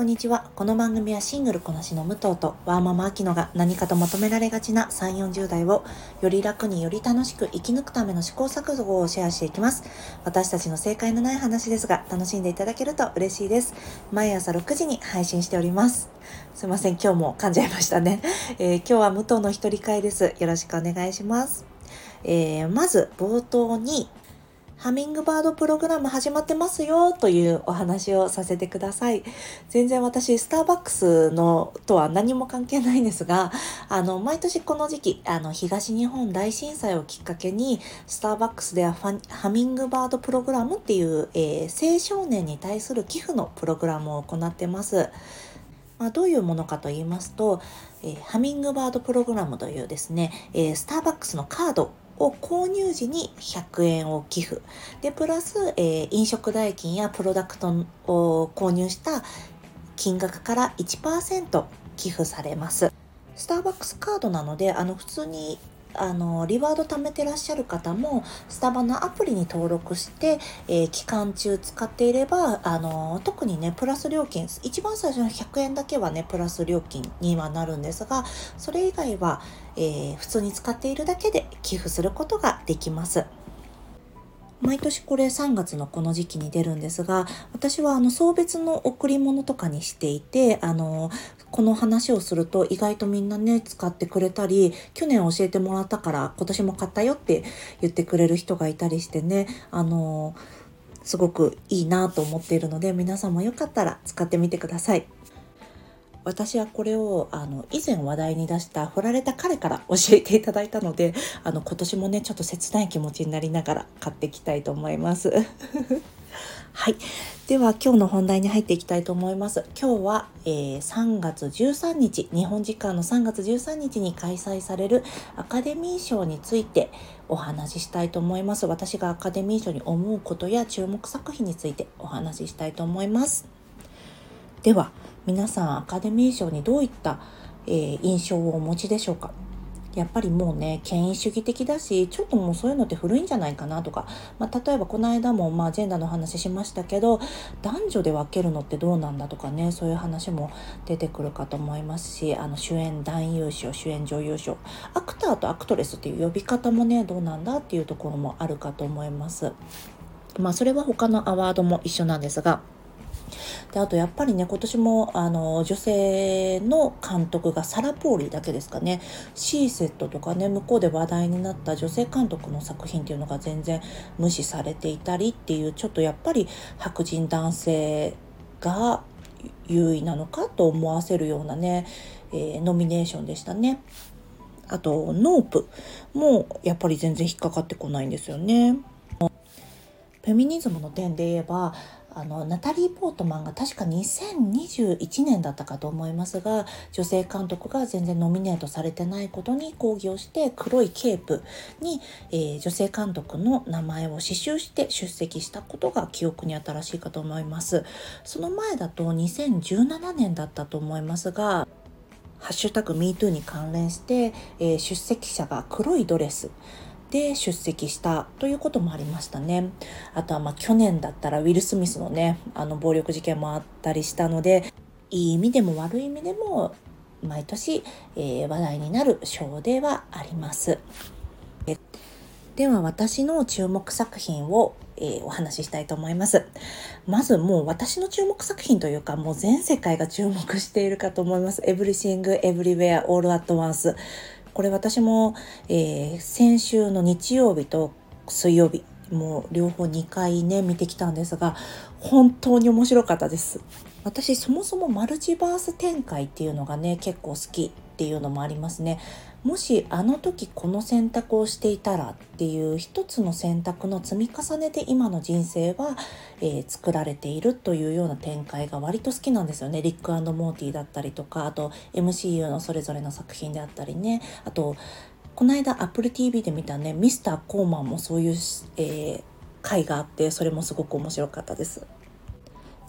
こんにちは。この番組はシングルこなしの武藤とワーママアキノが何かと求められがちな3、40代をより楽により楽しく生き抜くための試行錯誤をシェアしていきます。私たちの正解のない話ですが、楽しんでいただけると嬉しいです。毎朝6時に配信しております。すいません。今日も噛んじゃいましたね。えー、今日は武藤の一人会です。よろしくお願いします。えー、まず冒頭にハミングバードプログラム始まってますよというお話をさせてください。全然私、スターバックスのとは何も関係ないんですが、あの、毎年この時期、あの、東日本大震災をきっかけに、スターバックスではハミングバードプログラムっていう、えー、青少年に対する寄付のプログラムを行ってます。まあ、どういうものかと言いますと、えー、ハミングバードプログラムというですね、えー、スターバックスのカードを購入時に100円を寄付。で、プラス、えー、飲食代金やプロダクトを購入した金額から1%寄付されます。スターバックスカードなので、あの、普通にあのリワード貯めてらっしゃる方もスタバのアプリに登録して、えー、期間中使っていればあの特にねプラス料金一番最初の100円だけはねプラス料金にはなるんですがそれ以外は、えー、普通に使っているだけで寄付することができます。毎年これ3月のこの時期に出るんですが、私はあの送別の贈り物とかにしていて、あの、この話をすると意外とみんなね、使ってくれたり、去年教えてもらったから今年も買ったよって言ってくれる人がいたりしてね、あの、すごくいいなと思っているので、皆さんもよかったら使ってみてください。私はこれをあの以前話題に出した振られた彼から教えていただいたのであの今年もねちょっと切ない気持ちになりながら買っていきたいと思います。はい。では今日の本題に入っていきたいと思います。今日は、えー、3月13日、日本時間の3月13日に開催されるアカデミー賞についてお話ししたいと思います。私がアカデミー賞に思うことや注目作品についてお話ししたいと思います。では、皆さんアカデミー賞にどういった、えー、印象をお持ちでしょうか？やっぱりもうね権威主義的だしちょっともうそういうのって古いんじゃないかなとか、まあ、例えばこの間もまあジェンダーの話しましたけど男女で分けるのってどうなんだとかねそういう話も出てくるかと思いますしあの主演男優賞主演女優賞。アクターとアクトレスっていう呼び方もねどうなんだっていうところもあるかと思います。まあそれは他のアワードも一緒なんですがであとやっぱりね今年もあの女性の監督がサラ・ポーリーだけですかねシーセットとかね向こうで話題になった女性監督の作品っていうのが全然無視されていたりっていうちょっとやっぱり白人男性が優位なのかと思わせるようなね、えー、ノミネーションでしたね。あと、ノープもやっぱり全然引っかかってこないんですよね。フェミニズムの点で言えばあのナタリー・ポートマンが確か2021年だったかと思いますが女性監督が全然ノミネートされてないことに抗議をして黒いケープに、えー、女性監督の名前を刺繍して出席したことが記憶に新しいかと思います。その前だと2017年だったと思いますがハッシュタグ MeToo に関連して、えー、出席者が黒いドレス。で出席したということもありましたね。あとはまあ去年だったらウィル・スミスのね、あの暴力事件もあったりしたので、いい意味でも悪い意味でも毎年、えー、話題になる賞ではあります。では私の注目作品を、えー、お話ししたいと思います。まずもう私の注目作品というかもう全世界が注目しているかと思います。Everything Everywhere All at Once これ私も、えー、先週の日曜日と水曜日もう両方2回ね見てきたんですが本当に面白かったです。私そもそもマルチバース展開っていうのがね結構好きっていうのもありますねもしあの時この選択をしていたらっていう一つの選択の積み重ねで今の人生は、えー、作られているというような展開が割と好きなんですよね。リックモーティーだったりとかあと MCU のそれぞれの作品であったりねあとこの間 Apple TV で見たねミスターコーマンもそういう、えー、回があってそれもすごく面白かったです。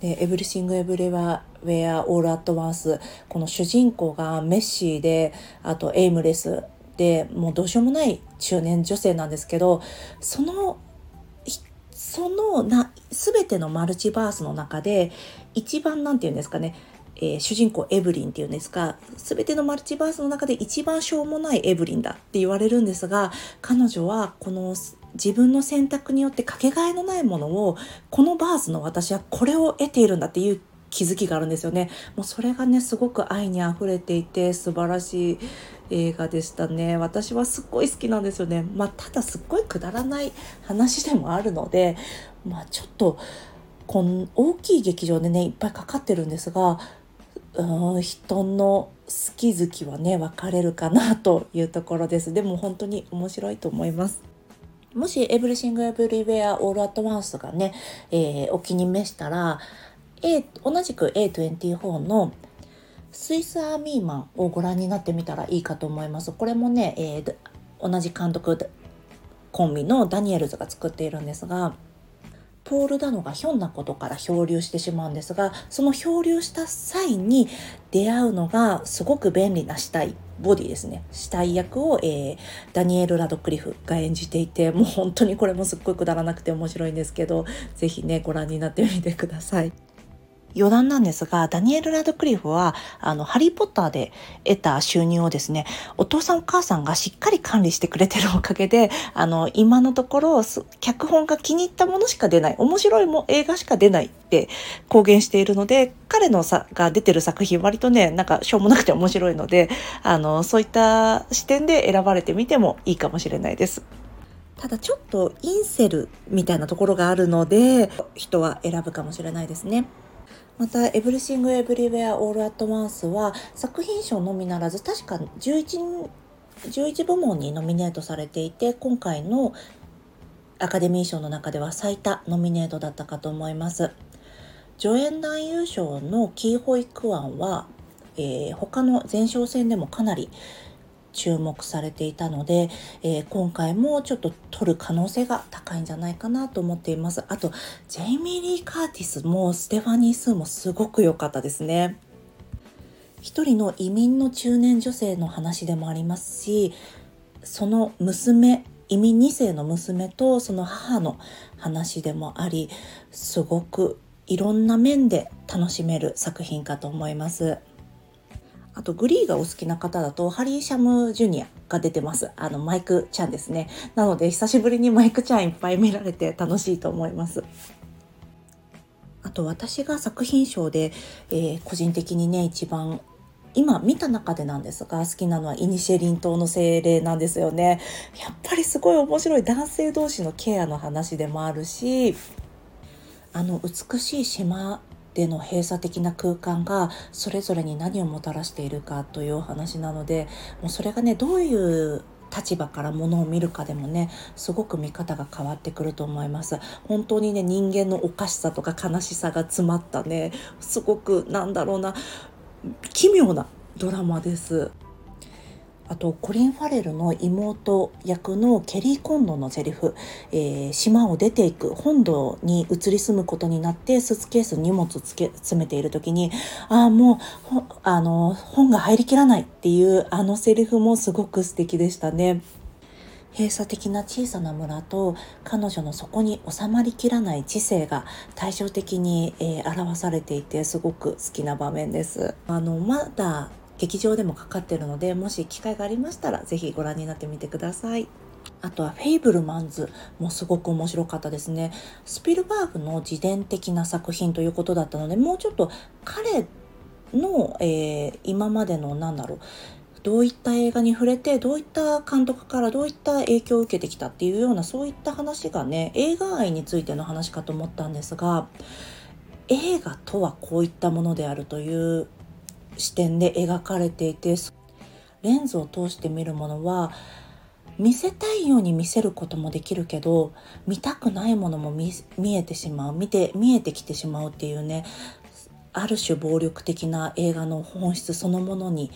で、エブリシング・エブリウェア・オール・アット・ワンス、この主人公が messy で、あと aimless で、もうどうしようもない中年女性なんですけど、その、そのな、すべてのマルチバースの中で、一番なんて言うんですかね、えー、主人公エブリンっていうんですが全てのマルチバースの中で一番しょうもないエブリンだって言われるんですが彼女はこの自分の選択によってかけがえのないものをこのバースの私はこれを得ているんだっていう気づきがあるんですよね。もうそれがねすごく愛にあふれていて素晴らしい映画でしたね。私はすっごい好きなんですよね。まあただすっごいくだらない話でもあるのでまあちょっとこん大きい劇場でねいっぱいかかってるんですがうん人の好き好きはね分かれるかなというところですでも本当に面白いと思いますもしエブリシング・エブリウェア・オール・アット・ワンスがね、えー、お気に召したら、えー、同じく A24 のスイス・アーミーマンをご覧になってみたらいいかと思います。これもね、えー、同じ監督コンビのダニエルズが作っているんですがポール・ダノがひょんなことから漂流してしまうんですがその漂流した際に出会うのがすごく便利な死体ボディですね死体役を、えー、ダニエル・ラドクリフが演じていてもう本当にこれもすっごいくだらなくて面白いんですけど是非ねご覧になってみてください。余談なんですが、ダニエル・ラドクリフは、あの、ハリー・ポッターで得た収入をですね、お父さんお母さんがしっかり管理してくれてるおかげで、あの、今のところ、脚本が気に入ったものしか出ない、面白いも映画しか出ないって公言しているので、彼のさが出てる作品割とね、なんかしょうもなくて面白いので、あの、そういった視点で選ばれてみてもいいかもしれないです。ただちょっとインセルみたいなところがあるので、人は選ぶかもしれないですね。また、エブリシング・エブリウェア・オール・アット・ワンスは作品賞のみならず確か 11, 11部門にノミネートされていて今回のアカデミー賞の中では最多ノミネートだったかと思います。助演男優賞のキー・ホイ・クァンは、えー、他の前哨戦でもかなり注目されていたので、えー、今回もちょっと取る可能性が高いんじゃないかなと思っています。あと、ジェイミー・リー・カーティスもステファニー・スーもすごく良かったですね。一人の移民の中年女性の話でもありますし、その娘、移民2世の娘とその母の話でもあり、すごくいろんな面で楽しめる作品かと思います。あとグリーがお好きな方だとハリー・シャム・ジュニアが出てます。あのマイクちゃんですね。なので久しぶりにマイクちゃんいっぱい見られて楽しいと思います。あと私が作品賞で、えー、個人的にね一番今見た中でなんですが好きなのはイニシェリン島の精霊なんですよね。やっぱりすごい面白い男性同士のケアの話でもあるしあの美しい島での閉鎖的な空間がそれぞれに何をもたらしているかというお話なのでもうそれがねどういう立場からものを見るかでもねすごく見方が変わってくると思います。本当にね人間のおかしさとか悲しさが詰まったねすごくなんだろうな奇妙なドラマです。あとコリン・ファレルの妹役のケリー・コンドのセリフ、えー、島を出ていく本土に移り住むことになってスーツケース荷物つけ詰めている時にああもうあの本が入りきらないっていうあのセリフもすごく素敵でしたね。閉鎖的な小さな村と彼女のそこに収まりきらない知性が対照的に、えー、表されていてすごく好きな場面です。あのまだ劇場でもかかってるのでもし機会がありましたら是非ご覧になってみてください。あとはフェイブルマンズもすごく面白かったですね。スピルバーグの自伝的な作品ということだったので、もうちょっと彼の、えー、今までのなんだろう、どういった映画に触れて、どういった監督からどういった影響を受けてきたっていうようなそういった話がね、映画愛についての話かと思ったんですが、映画とはこういったものであるという視点で描かれていてレンズを通して見るものは見せたいように見せることもできるけど見たくないものも見えてしまう見て見えてきてしまうっていうねある種暴力的な映画の本質そのものに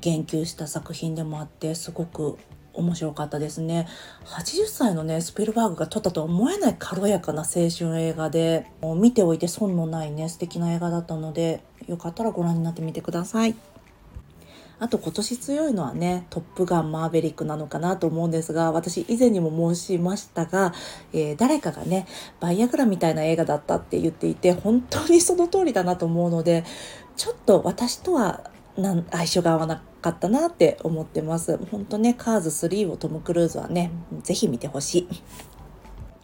言及した作品でもあってすごく面白かったですね。80歳のねスピルバーグが撮ったとは思えない軽やかな青春映画で見ておいて損のないね素敵な映画だったのでよかったらご覧になってみてください。あと今年強いのはね、トップガンマーベリックなのかなと思うんですが、私以前にも申しましたが、えー、誰かがね、バイアグラみたいな映画だったって言っていて、本当にその通りだなと思うので、ちょっと私とはなん相性が合わなくかったなって思ってます。本当ね、カーズ3をトム・クルーズはね、ぜひ見てほしい。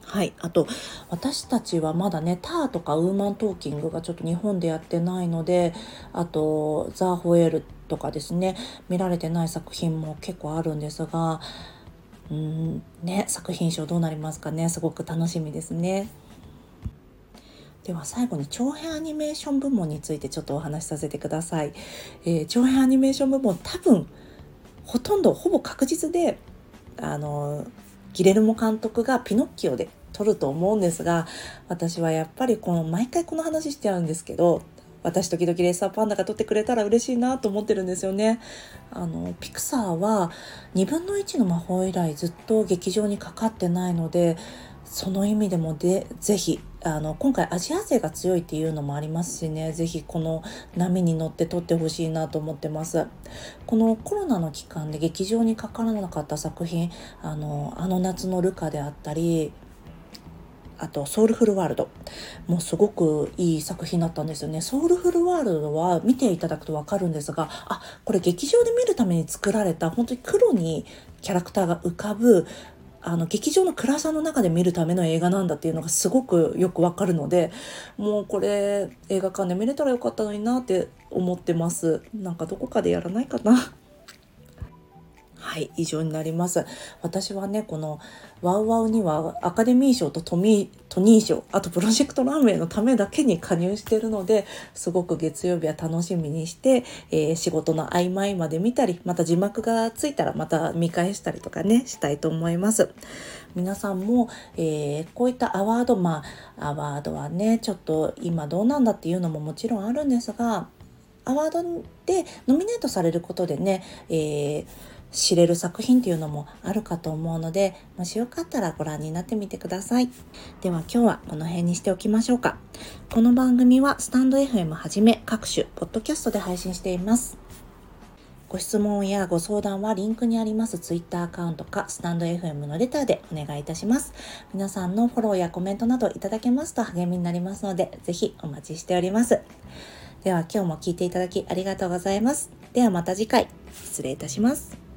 はい。あと、私たちはまだね、ターとかウーマントーキングがちょっと日本でやってないので、あと、ザ・ホエールとかですね、見られてない作品も結構あるんですが、うんね、作品賞どうなりますかね、すごく楽しみですね。では最後に長編アニメーション部門についてちょっとお話しさせてください。えー、長編アニメーション部門多分ほとんどほぼ確実であのギレルモ監督がピノッキオで撮ると思うんですが私はやっぱりこの毎回この話してあるんですけど私時々レーサーパンダが撮ってくれたら嬉しいなと思ってるんですよね。あのピクサーは2分の1の魔法以来ずっと劇場にかかってないのでその意味でもでぜひあの今回アジア勢が強いっていうのもありますしねぜひこの波に乗って撮ってほしいなと思ってますこのコロナの期間で劇場にかからなかった作品あのあの夏のルカであったりあと、ソウルフルワールド。もうすごくいい作品だったんですよね。ソウルフルワールドは見ていただくとわかるんですが、あ、これ劇場で見るために作られた、本当に黒にキャラクターが浮かぶ、あの劇場の暗さの中で見るための映画なんだっていうのがすごくよくわかるのでもうこれ映画館で見れたらよかったのになって思ってます。なんかどこかでやらないかな。はい、以上になります。私はね、このワウワウにはアカデミー賞とトミートニー賞、あとプロジェクトランウェイのためだけに加入してるので、すごく月曜日は楽しみにして、えー、仕事の合間合間で見たり、また字幕がついたらまた見返したりとかね、したいと思います。皆さんも、えー、こういったアワード、まあ、アワードはね、ちょっと今どうなんだっていうのももちろんあるんですが、アワードでノミネートされることでね、えー知れる作品っていうのもあるかと思うので、もしよかったらご覧になってみてください。では今日はこの辺にしておきましょうか。この番組はスタンド FM はじめ各種ポッドキャストで配信しています。ご質問やご相談はリンクにあります Twitter アカウントかスタンド FM のレターでお願いいたします。皆さんのフォローやコメントなどいただけますと励みになりますので、ぜひお待ちしております。では今日も聴いていただきありがとうございます。ではまた次回、失礼いたします。